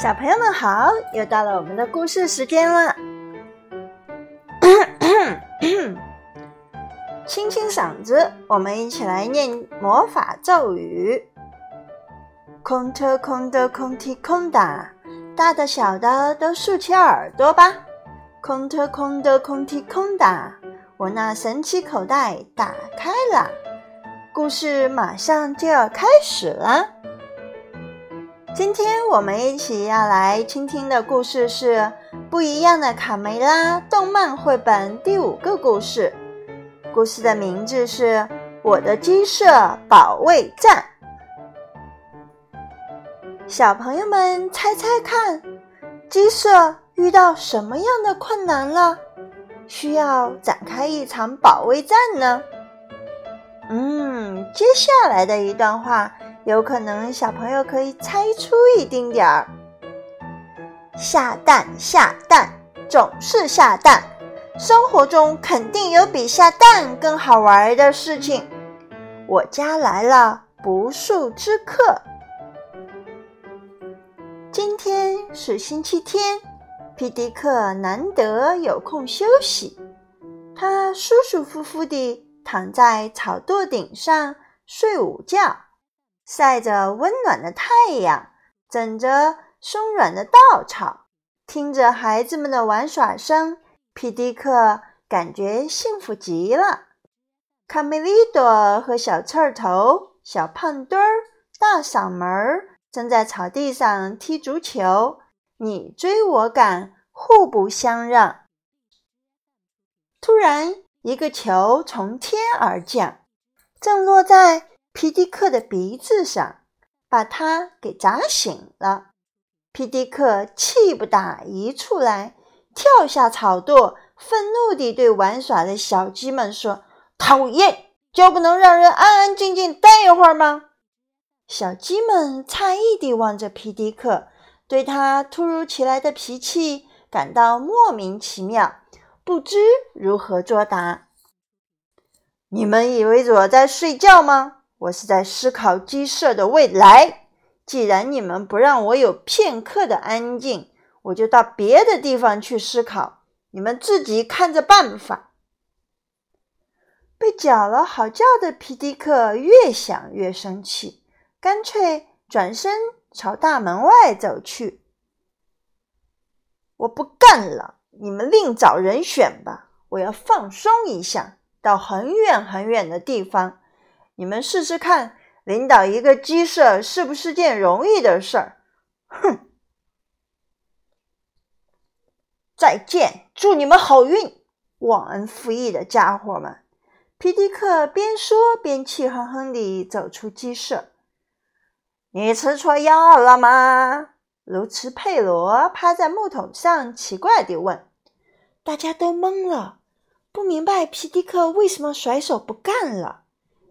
小朋友们好，又到了我们的故事时间了。清清嗓子，我们一起来念魔法咒语：空特空的空提空哒，大的小的都竖起耳朵吧。空特空的空提空哒，我那神奇口袋打开了。故事马上就要开始了。今天我们一起要来倾听的故事是《不一样的卡梅拉》动漫绘本第五个故事。故事的名字是《我的鸡舍保卫战》。小朋友们猜猜看，鸡舍遇到什么样的困难了？需要展开一场保卫战呢？嗯，接下来的一段话。有可能小朋友可以猜出一丁点儿。下蛋下蛋总是下蛋，生活中肯定有比下蛋更好玩的事情。我家来了不速之客。今天是星期天，皮迪克难得有空休息，他舒舒服服地躺在草垛顶上睡午觉。晒着温暖的太阳，枕着松软的稻草，听着孩子们的玩耍声，皮迪克感觉幸福极了。卡梅利多和小刺儿头、小胖墩儿、大嗓门儿正在草地上踢足球，你追我赶，互不相让。突然，一个球从天而降，正落在。皮迪克的鼻子上，把他给砸醒了。皮迪克气不打一处来，跳下草垛，愤怒地对玩耍的小鸡们说：“讨厌，就不能让人安安静静待一会儿吗？”小鸡们诧异地望着皮迪克，对他突如其来的脾气感到莫名其妙，不知如何作答。你们以为我在睡觉吗？我是在思考鸡舍的未来。既然你们不让我有片刻的安静，我就到别的地方去思考。你们自己看着办法。被搅了好觉的皮迪克越想越生气，干脆转身朝大门外走去。我不干了，你们另找人选吧。我要放松一下，到很远很远的地方。你们试试看，领导一个鸡舍是不是件容易的事儿？哼！再见，祝你们好运，忘恩负义的家伙们！皮迪克边说边气哼哼地走出鸡舍。你吃错药了吗？卢茨佩罗趴在木桶上，奇怪地问。大家都懵了，不明白皮迪克为什么甩手不干了。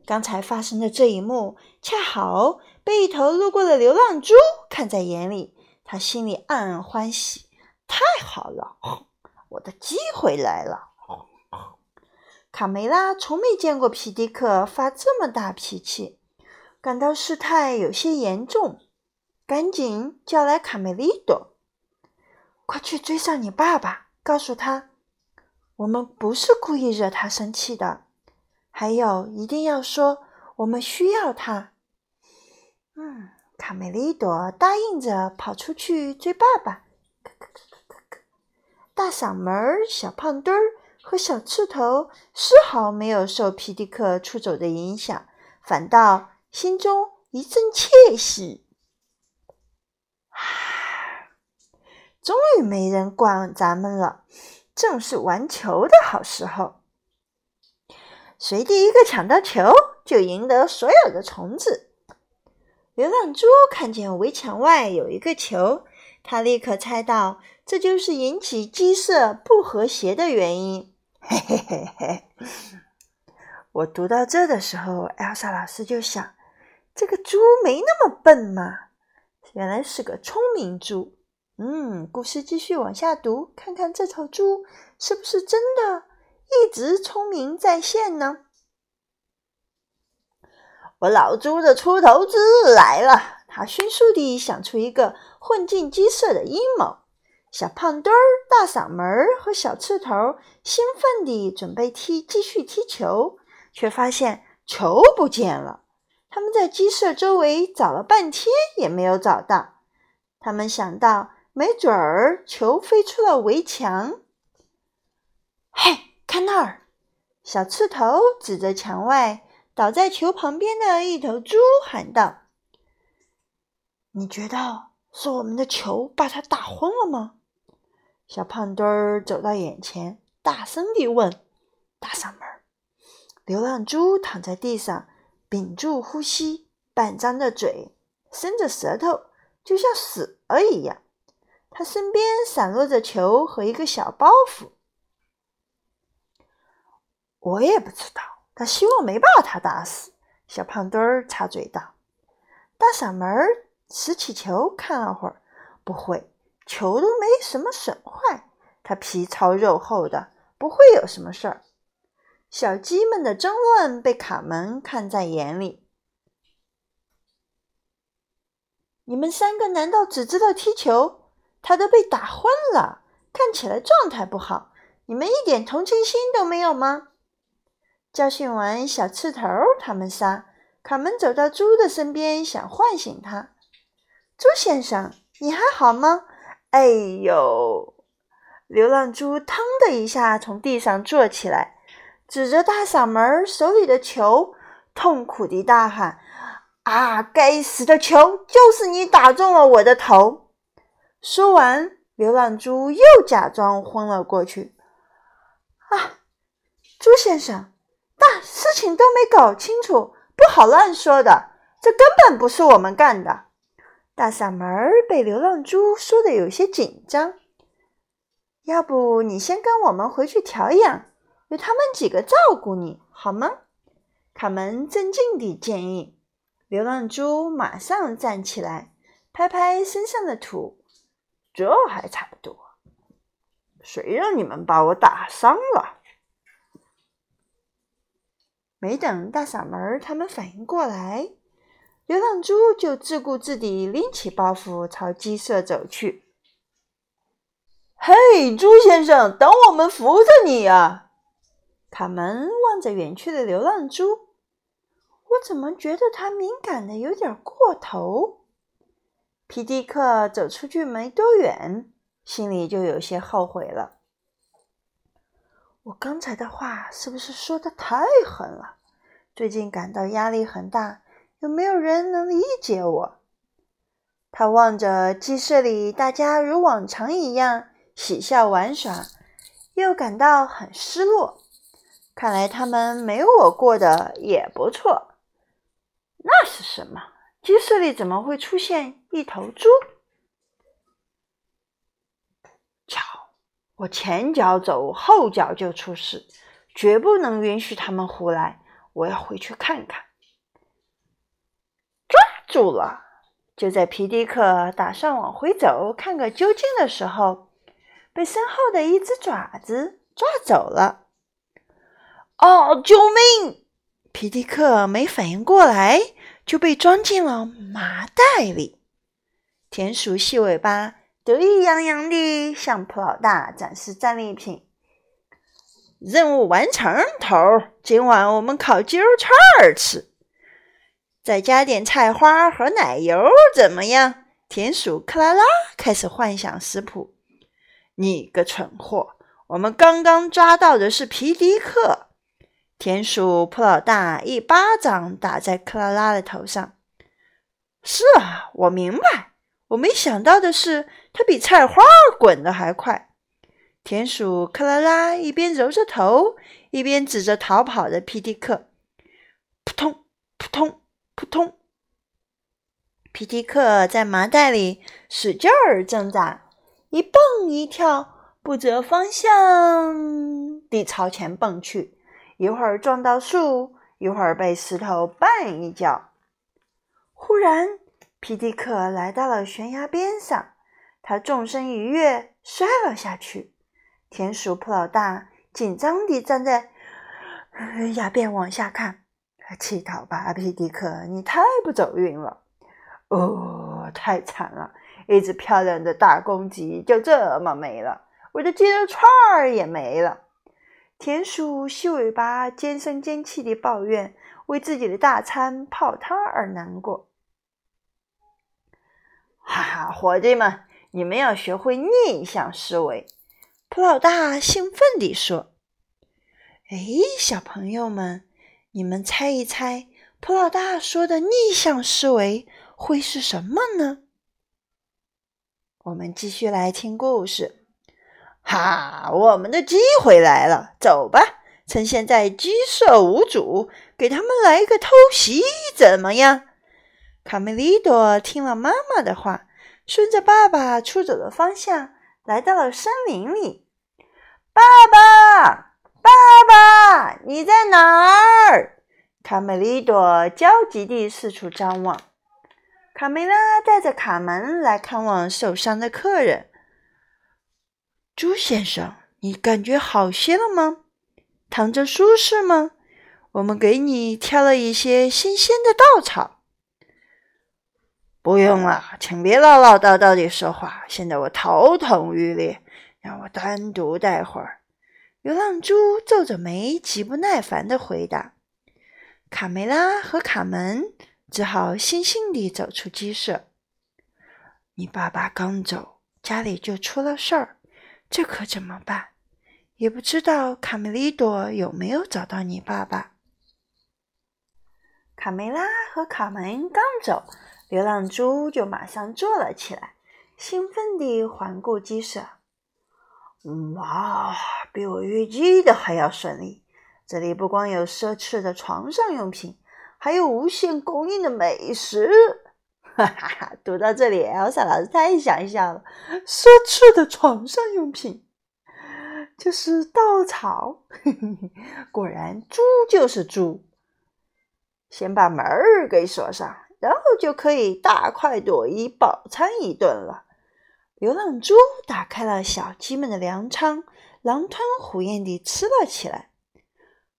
刚才发生的这一幕，恰好被一头路过的流浪猪看在眼里。他心里暗暗欢喜：太好了，我的机会来了！卡梅拉从没见过皮迪克发这么大脾气，感到事态有些严重，赶紧叫来卡梅利多：“快去追上你爸爸，告诉他，我们不是故意惹他生气的。”还有，一定要说，我们需要他。嗯，卡梅利多答应着跑出去追爸爸。大嗓门、小胖墩儿和小刺头丝毫没有受皮迪克出走的影响，反倒心中一阵窃喜。终于没人管咱们了，正是玩球的好时候。谁第一个抢到球，就赢得所有的虫子。流浪猪看见围墙外有一个球，他立刻猜到这就是引起鸡舍不和谐的原因。嘿嘿嘿嘿！我读到这的时候，艾莎老师就想：这个猪没那么笨嘛，原来是个聪明猪。嗯，故事继续往下读，看看这头猪是不是真的。一直聪明在线呢。我老猪的出头之日来了，他迅速地想出一个混进鸡舍的阴谋。小胖墩儿、大嗓门和小刺头兴奋地准备踢，继续踢球，却发现球不见了。他们在鸡舍周围找了半天，也没有找到。他们想到，没准儿球飞出了围墙。嘿，看那儿！小刺头指着墙外倒在球旁边的一头猪喊道：“你觉得是我们的球把它打昏了吗？”小胖墩儿走到眼前，大声地问：“大嗓门！”流浪猪躺在地上，屏住呼吸，半张着嘴，伸着舌头，就像死了一样。他身边散落着球和一个小包袱。我也不知道，他希望没把他打死。小胖墩儿插嘴道：“大嗓门拾起球看了会儿，不会。”球都没什么损坏，它皮糙肉厚的，不会有什么事儿。小鸡们的争论被卡门看在眼里。你们三个难道只知道踢球？他都被打昏了，看起来状态不好。你们一点同情心都没有吗？教训完小刺头，他们仨，卡门走到猪的身边，想唤醒他。猪先生，你还好吗？哎呦！流浪猪腾的一下从地上坐起来，指着大嗓门手里的球，痛苦地大喊：“啊，该死的球！就是你打中了我的头！”说完，流浪猪又假装昏了过去。啊，猪先生，事情都没搞清楚，不好乱说的，这根本不是我们干的。大嗓门儿被流浪猪说的有些紧张，要不你先跟我们回去调养，由他们几个照顾你好吗？卡门镇静地建议。流浪猪马上站起来，拍拍身上的土，这还差不多。谁让你们把我打伤了？没等大嗓门他们反应过来。流浪猪就自顾自地拎起包袱朝鸡舍走去。嘿，猪先生，等我们扶着你呀！卡门望着远去的流浪猪，我怎么觉得他敏感的有点过头？皮迪克走出去没多远，心里就有些后悔了。我刚才的话是不是说的太狠了？最近感到压力很大。有没有人能理解我？他望着鸡舍里大家如往常一样喜笑玩耍，又感到很失落。看来他们没我过得也不错。那是什么？鸡舍里怎么会出现一头猪？我前脚走，后脚就出事，绝不能允许他们胡来。我要回去看看。抓住了！就在皮迪克打算往回走，看个究竟的时候，被身后的一只爪子抓走了。哦，救命！皮迪克没反应过来，就被装进了麻袋里。田鼠细尾巴得意洋洋地向普老大展示战利品。任务完成，头儿！今晚我们烤鸡肉串儿吃。再加点菜花和奶油，怎么样？田鼠克拉拉开始幻想食谱。你个蠢货！我们刚刚抓到的是皮迪克。田鼠普老大一巴掌打在克拉拉的头上。是啊，我明白。我没想到的是，它比菜花滚得还快。田鼠克拉拉一边揉着头，一边指着逃跑的皮迪克。扑通，扑通。扑通！皮迪克在麻袋里使劲儿挣扎，一蹦一跳，不择方向地朝前蹦去，一会儿撞到树，一会儿被石头绊一跤。忽然，皮迪克来到了悬崖边上，他纵身一跃，摔了下去。田鼠普老大紧张地站在崖边往下看。乞讨吧，皮迪克，你太不走运了！哦，太惨了！一只漂亮的大公鸡就这么没了，我的鸡肉串儿也没了。田鼠细尾巴尖声尖气地抱怨，为自己的大餐泡汤而难过。哈哈，伙计们，你们要学会逆向思维。普老大兴奋地说：“哎，小朋友们，你们猜一猜，普老大说的逆向思维会是什么呢？”我们继续来听故事。哈，我们的机会来了，走吧！趁现在鸡舍无主，给他们来个偷袭，怎么样？卡梅利多听了妈妈的话，顺着爸爸出走的方向，来到了森林里。爸爸，爸爸，你在哪儿？卡梅利多焦急地四处张望。卡梅拉带着卡门来看望受伤的客人。猪先生，你感觉好些了吗？躺着舒适吗？我们给你挑了一些新鲜的稻草。不用了，请别唠唠叨叨地说话。现在我头疼欲裂，让我单独待会儿。流浪猪皱着眉，极不耐烦地回答。卡梅拉和卡门。只好悻悻地走出鸡舍。你爸爸刚走，家里就出了事儿，这可怎么办？也不知道卡梅利多有没有找到你爸爸。卡梅拉和卡门刚走，流浪猪就马上坐了起来，兴奋地环顾鸡舍。哇，比我预计的还要顺利！这里不光有奢侈的床上用品。还有无限供应的美食，哈哈哈！读到这里，艾莎老师太想笑了。奢侈的床上用品就是稻草，果然猪就是猪。先把门儿给锁上，然后就可以大快朵颐，饱餐一顿了。流浪猪打开了小鸡们的粮仓，狼吞虎咽地吃了起来。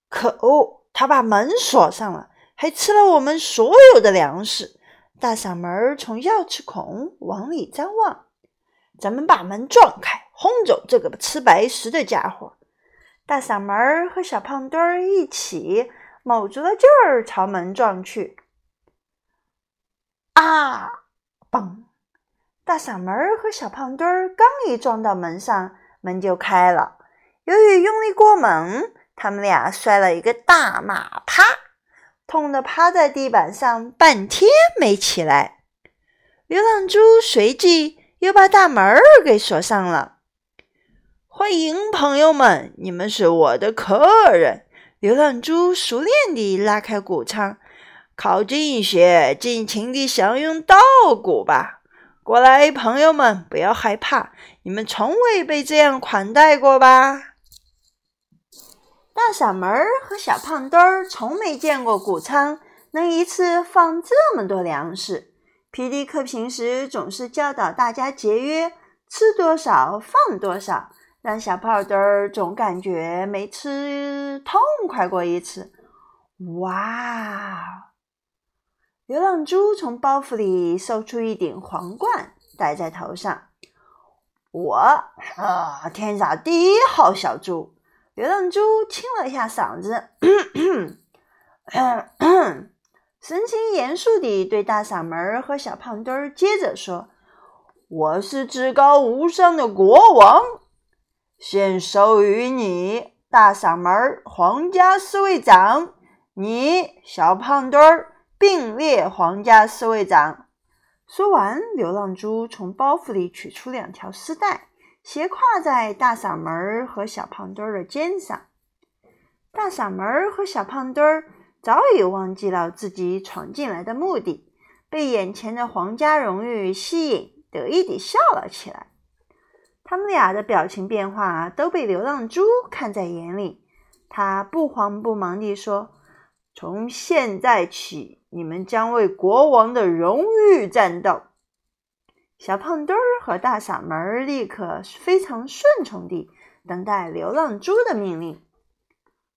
可恶，他把门锁上了。还吃了我们所有的粮食。大嗓门从钥匙孔往里张望。咱们把门撞开，轰走这个吃白食的家伙。大嗓门和小胖墩儿一起卯足了劲儿朝门撞去。啊！嘣！大嗓门和小胖墩儿刚一撞到门上，门就开了。由于用力过猛，他们俩摔了一个大马趴。痛得趴在地板上半天没起来。流浪猪随即又把大门儿给锁上了。欢迎朋友们，你们是我的客人。流浪猪熟练地拉开谷仓，靠近一些，尽情地享用稻谷吧。过来，朋友们，不要害怕，你们从未被这样款待过吧？大嗓门儿和小胖墩儿从没见过谷仓能一次放这么多粮食。皮迪克平时总是教导大家节约，吃多少放多少，让小胖墩儿总感觉没吃痛快过一次。哇！流浪猪从包袱里搜出一顶皇冠，戴在头上。我啊，天下第一号小猪。流浪猪清了一下嗓子，神情严肃地对大嗓门和小胖墩儿接着说：“我是至高无上的国王，现授予你大嗓门皇家侍卫长，你小胖墩儿并列皇家侍卫长。”说完，流浪猪从包袱里取出两条丝带。斜挎在大嗓门儿和小胖墩儿的肩上，大嗓门儿和小胖墩儿早已忘记了自己闯进来的目的，被眼前的皇家荣誉吸引，得意地笑了起来。他们俩的表情变化都被流浪猪看在眼里，他不慌不忙地说：“从现在起，你们将为国王的荣誉战斗。”小胖墩儿和大嗓门立刻非常顺从地等待流浪猪的命令。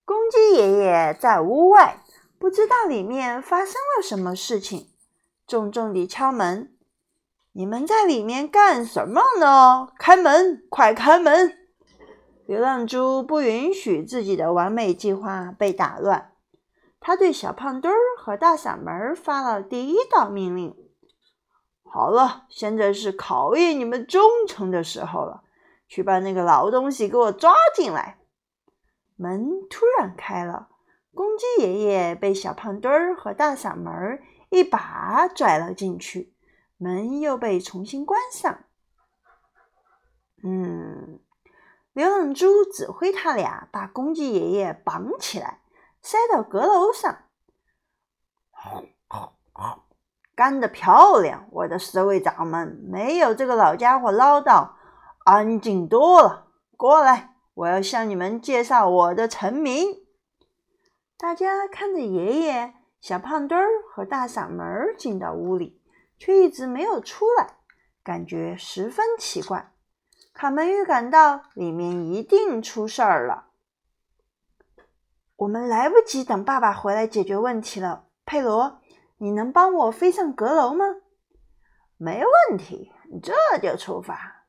公鸡爷爷在屋外，不知道里面发生了什么事情。重重地敲门：“你们在里面干什么呢？开门，快开门！”流浪猪不允许自己的完美计划被打乱。他对小胖墩儿和大嗓门发了第一道命令：“好了，现在是考验你们忠诚的时候了，去把那个老东西给我抓进来。”门突然开了，公鸡爷爷被小胖墩儿和大嗓门一把拽了进去，门又被重新关上。嗯。流浪猪指挥他俩把公鸡爷爷绑起来，塞到阁楼上。干得漂亮，我的侍卫长们！没有这个老家伙唠叨，安静多了。过来，我要向你们介绍我的臣民。大家看着爷爷、小胖墩儿和大嗓门儿进到屋里，却一直没有出来，感觉十分奇怪。卡门预感到里面一定出事儿了。我们来不及等爸爸回来解决问题了。佩罗，你能帮我飞上阁楼吗？没问题，这就出发。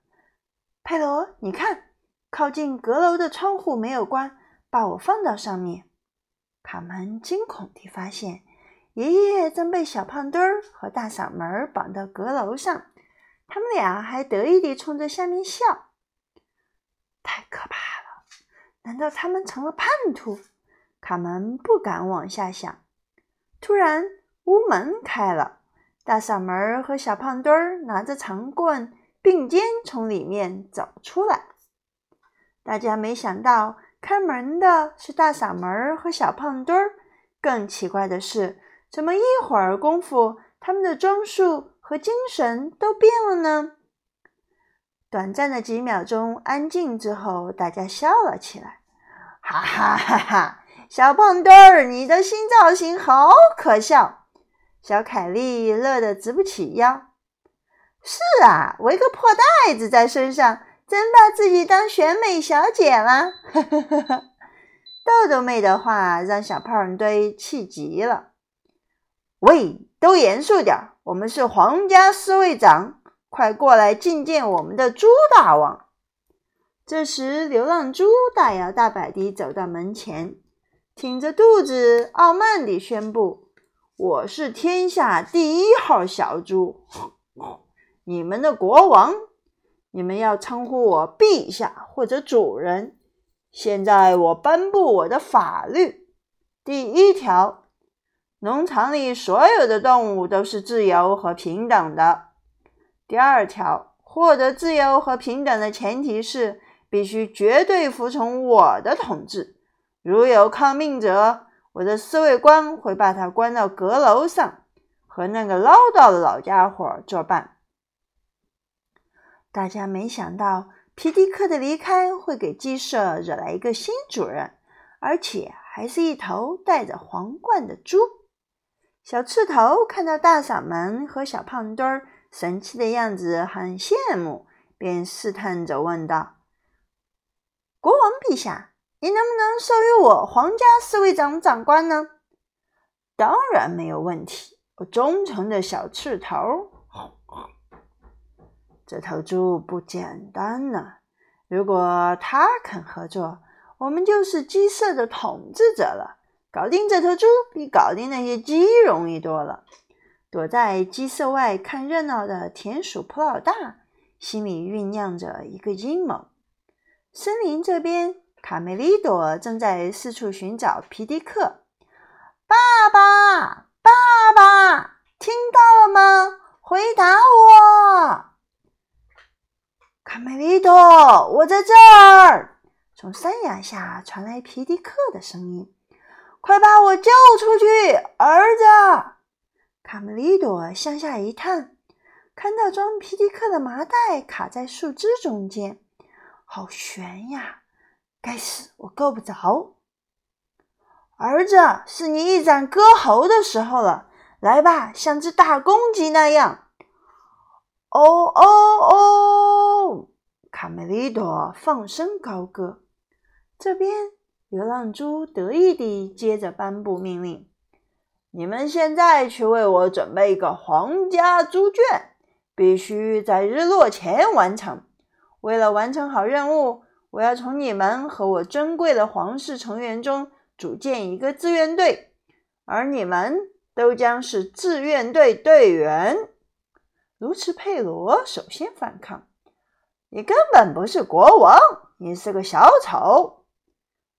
佩罗，你看，靠近阁楼的窗户没有关，把我放到上面。卡门惊恐地发现，爷爷正被小胖墩儿和大嗓门绑到阁楼上。他们俩还得意地冲着下面笑，太可怕了！难道他们成了叛徒？卡门不敢往下想。突然，屋门开了，大嗓门和小胖墩儿拿着长棍并肩从里面走出来。大家没想到，开门的是大嗓门和小胖墩儿。更奇怪的是，怎么一会儿功夫，他们的装束……和精神都变了呢。短暂的几秒钟安静之后，大家笑了起来，哈哈哈哈！小胖墩儿，你的新造型好可笑！小凯莉乐得直不起腰。是啊，围个破袋子在身上，真把自己当选美小姐了。豆豆妹的话让小胖墩气急了。喂，都严肃点！我们是皇家侍卫长，快过来觐见我们的猪大王。这时，流浪猪大摇大摆地走到门前，挺着肚子，傲慢地宣布：“我是天下第一号小猪，你们的国王。你们要称呼我陛下或者主人。现在，我颁布我的法律，第一条。”农场里所有的动物都是自由和平等的。第二条，获得自由和平等的前提是必须绝对服从我的统治。如有抗命者，我的侍卫官会把他关到阁楼上，和那个唠叨的老家伙作伴。大家没想到皮迪克的离开会给鸡舍惹来一个新主人，而且还是一头戴着皇冠的猪。小刺头看到大嗓门和小胖墩儿神气的样子，很羡慕，便试探着问道：“国王陛下，你能不能授予我皇家侍卫长长官呢？”“当然没有问题，我忠诚的小刺头。”这头猪不简单呢，如果他肯合作，我们就是鸡舍的统治者了。搞定这头猪比搞定那些鸡容易多了。躲在鸡舍外看热闹的田鼠普老大心里酝酿着一个阴谋。森林这边，卡梅利多正在四处寻找皮迪克。爸爸，爸爸，听到了吗？回答我！卡梅利多，我在这儿。从山崖下传来皮迪克的声音。快把我救出去，儿子！卡梅利多向下一探，看到装皮迪克的麻袋卡在树枝中间，好悬呀！该死，我够不着。儿子，是你一展歌喉的时候了，来吧，像只大公鸡那样。哦哦哦！卡梅利多放声高歌，这边。流浪猪得意地接着颁布命令：你们现在去为我准备一个皇家猪圈，必须在日落前完成。为了完成好任务，我要从你们和我珍贵的皇室成员中组建一个志愿队，而你们都将是志愿队队员。卢茨佩罗首先反抗：“你根本不是国王，你是个小丑。”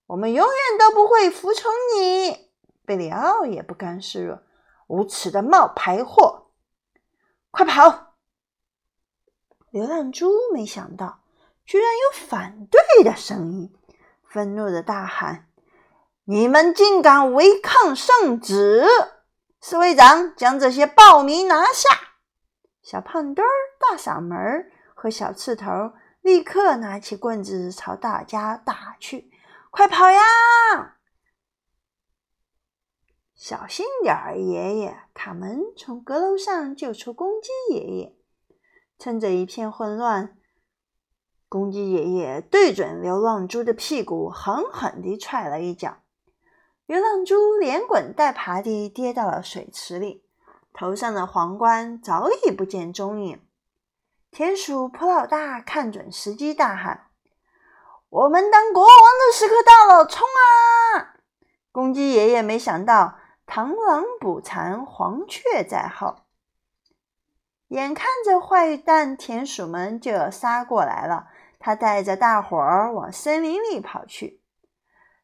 我们永远都不会服从你，贝里奥也不甘示弱，无耻的冒牌货！快跑！流浪猪没想到，居然有反对的声音，愤怒的大喊：“你们竟敢违抗圣旨！侍卫长，将这些暴民拿下！”小胖墩儿、大嗓门和小刺头立刻拿起棍子朝大家打去。快跑呀！小心点儿，爷爷！卡门从阁楼上救出公鸡爷爷。趁着一片混乱，公鸡爷爷对准流浪猪的屁股狠狠地踹了一脚，流浪猪连滚带爬地跌到了水池里，头上的皇冠早已不见踪影。田鼠普老大看准时机，大喊。我们当国王的时刻到了，冲啊！公鸡爷爷没想到螳螂捕蝉，黄雀在后。眼看着坏蛋田鼠们就要杀过来了，他带着大伙儿往森林里跑去。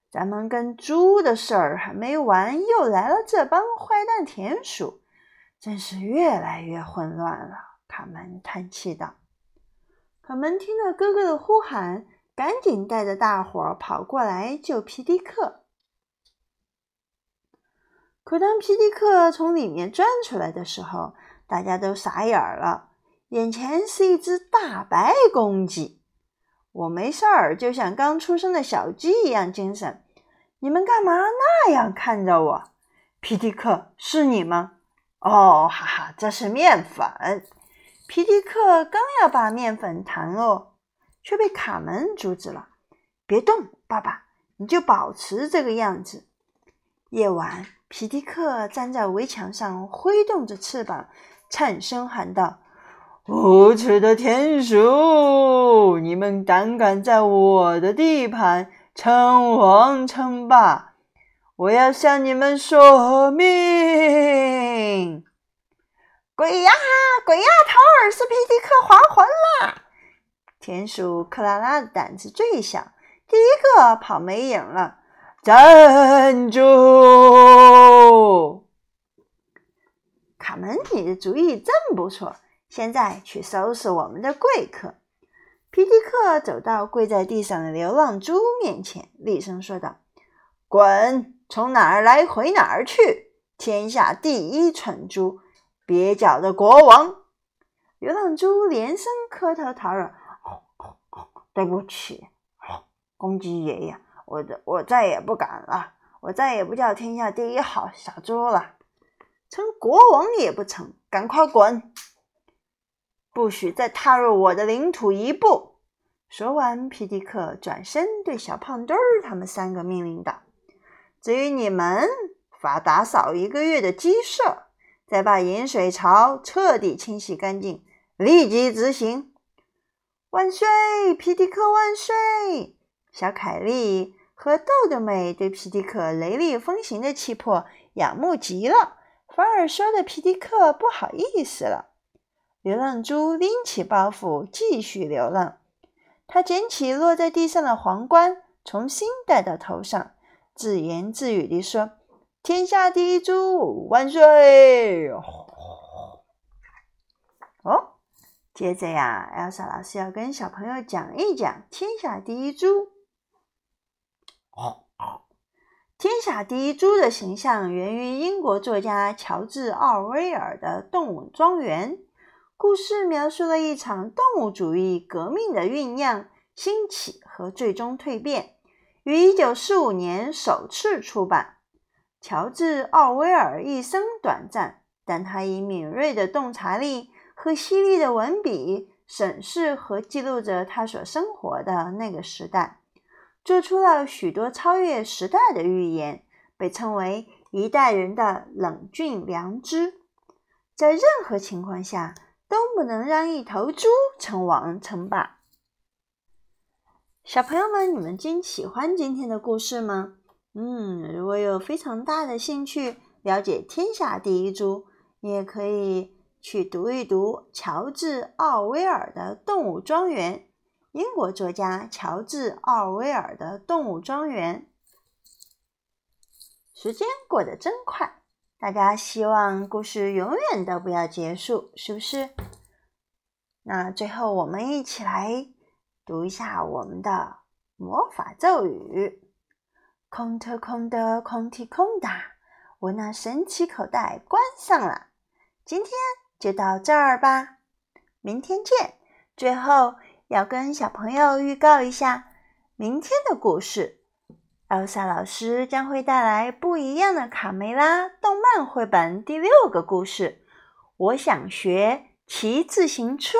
咱们跟猪的事儿还没完，又来了这帮坏蛋田鼠，真是越来越混乱了。卡门叹气道。卡门听到哥哥的呼喊。赶紧带着大伙儿跑过来救皮迪克。可当皮迪克从里面钻出来的时候，大家都傻眼了。眼前是一只大白公鸡。我没事儿，就像刚出生的小鸡一样精神。你们干嘛那样看着我？皮迪克，是你吗？哦，哈哈，这是面粉。皮迪克刚要把面粉弹落。却被卡门阻止了。别动，爸爸，你就保持这个样子。夜晚，皮迪克站在围墙上，挥动着翅膀，颤声喊道：“无耻的田鼠，你们胆敢在我的地盘称王称霸！我要向你们索命！”鬼呀，鬼呀，陶尔斯皮迪克还魂了！田鼠克拉拉的胆子最小，第一个跑没影了。站住！卡门，你的主意真不错。现在去收拾我们的贵客。皮迪克走到跪在地上的流浪猪面前，厉声说道：“滚！从哪儿来回哪儿去！天下第一蠢猪，蹩脚的国王！”流浪猪连声磕头讨饶。对不起，公鸡爷爷，我我再也不敢了，我再也不叫天下第一好小猪了，成国王也不成，赶快滚！不许再踏入我的领土一步！说完，皮迪克转身对小胖墩儿他们三个命令道：“至于你们，罚打扫一个月的鸡舍，再把饮水槽彻底清洗干净，立即执行。”万岁，皮迪克万岁！小凯莉和豆豆妹对皮迪克雷厉风行的气魄仰慕极了，反而说的皮迪克不好意思了。流浪猪拎起包袱继续流浪，他捡起落在地上的皇冠，重新戴到头上，自言自语地说：“天下第一猪，万岁！”哦。接着呀，Elsa 老师要跟小朋友讲一讲天下第一猪。天下第一猪的形象源于英国作家乔治·奥威尔的《动物庄园》。故事描述了一场动物主义革命的酝酿、兴起和最终蜕变，于1945年首次出版。乔治·奥威尔一生短暂，但他以敏锐的洞察力。和犀利的文笔审视和记录着他所生活的那个时代，做出了许多超越时代的预言，被称为一代人的冷峻良知，在任何情况下都不能让一头猪称王称霸。小朋友们，你们今喜欢今天的故事吗？嗯，如果有非常大的兴趣了解天下第一猪，你也可以去读一读乔治·奥威尔的《动物庄园》。英国作家乔治·奥威尔的《动物庄园》。时间过得真快，大家希望故事永远都不要结束，是不是？那最后我们一起来读一下我们的魔法咒语：空特空的空的空的，我那神奇口袋关上了。今天就到这儿吧，明天见。最后要跟小朋友预告一下明天的故事。奥莎老师将会带来不一样的卡梅拉动漫绘本第六个故事。我想学骑自行车。